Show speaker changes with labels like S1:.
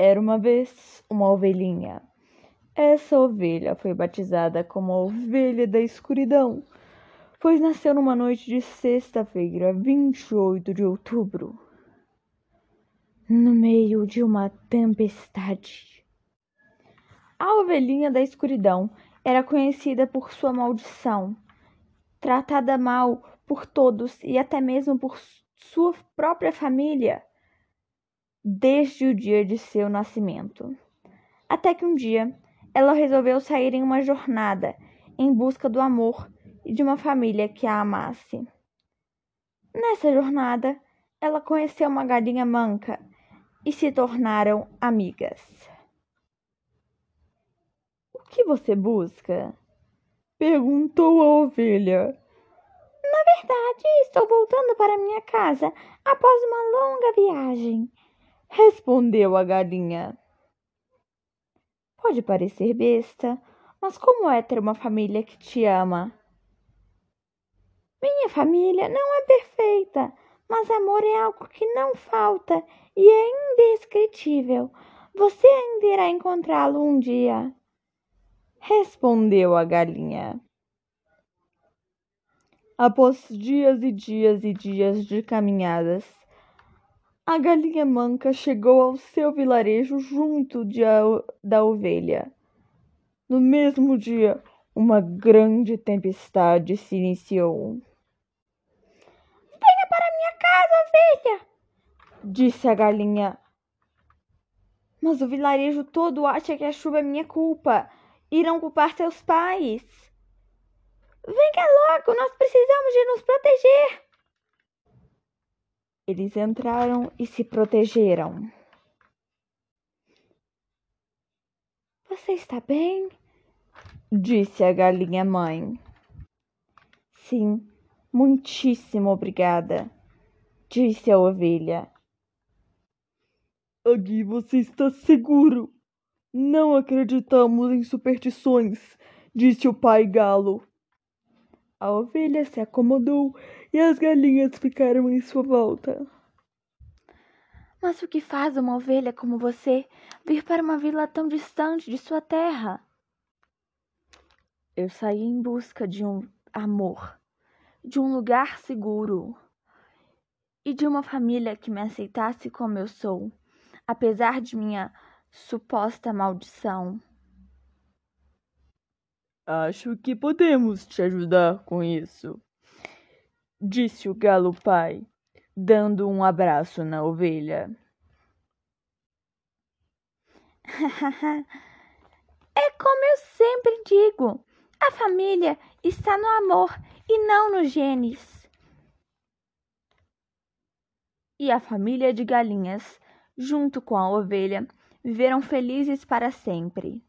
S1: Era uma vez uma ovelhinha. Essa ovelha foi batizada como a ovelha da escuridão, pois nasceu numa noite de sexta-feira, 28 de outubro, no meio de uma tempestade. A ovelhinha da escuridão era conhecida por sua maldição, tratada mal por todos e até mesmo por sua própria família desde o dia de seu nascimento. Até que um dia ela resolveu sair em uma jornada em busca do amor e de uma família que a amasse. Nessa jornada, ela conheceu uma galinha manca e se tornaram amigas. O que você busca? perguntou a ovelha.
S2: Na verdade, estou voltando para minha casa após uma longa viagem
S1: respondeu a galinha. Pode parecer besta, mas como é ter uma família que te ama?
S2: Minha família não é perfeita, mas amor é algo que não falta e é indescritível. Você ainda irá encontrá-lo um dia.
S1: Respondeu a galinha. Após dias e dias e dias de caminhadas, a galinha manca chegou ao seu vilarejo junto a, da ovelha. No mesmo dia, uma grande tempestade se iniciou.
S2: Venha para minha casa, ovelha!
S1: disse a galinha. Mas o vilarejo todo acha que a chuva é minha culpa. Irão culpar seus pais.
S2: Venha logo, nós precisamos de nos proteger.
S1: Eles entraram e se protegeram.
S2: Você está bem?
S1: Disse a galinha mãe. Sim, muitíssimo obrigada, disse a ovelha. Aqui você está seguro. Não acreditamos em superstições, disse o pai galo. A ovelha se acomodou e as galinhas ficaram em sua volta.
S2: Mas o que faz uma ovelha como você vir para uma vila tão distante de sua terra?
S1: Eu saí em busca de um amor, de um lugar seguro e de uma família que me aceitasse como eu sou, apesar de minha suposta maldição. Acho que podemos te ajudar com isso, disse o galo pai, dando um abraço na ovelha.
S2: é como eu sempre digo: a família está no amor e não nos genes.
S1: E a família de galinhas, junto com a ovelha, viveram felizes para sempre.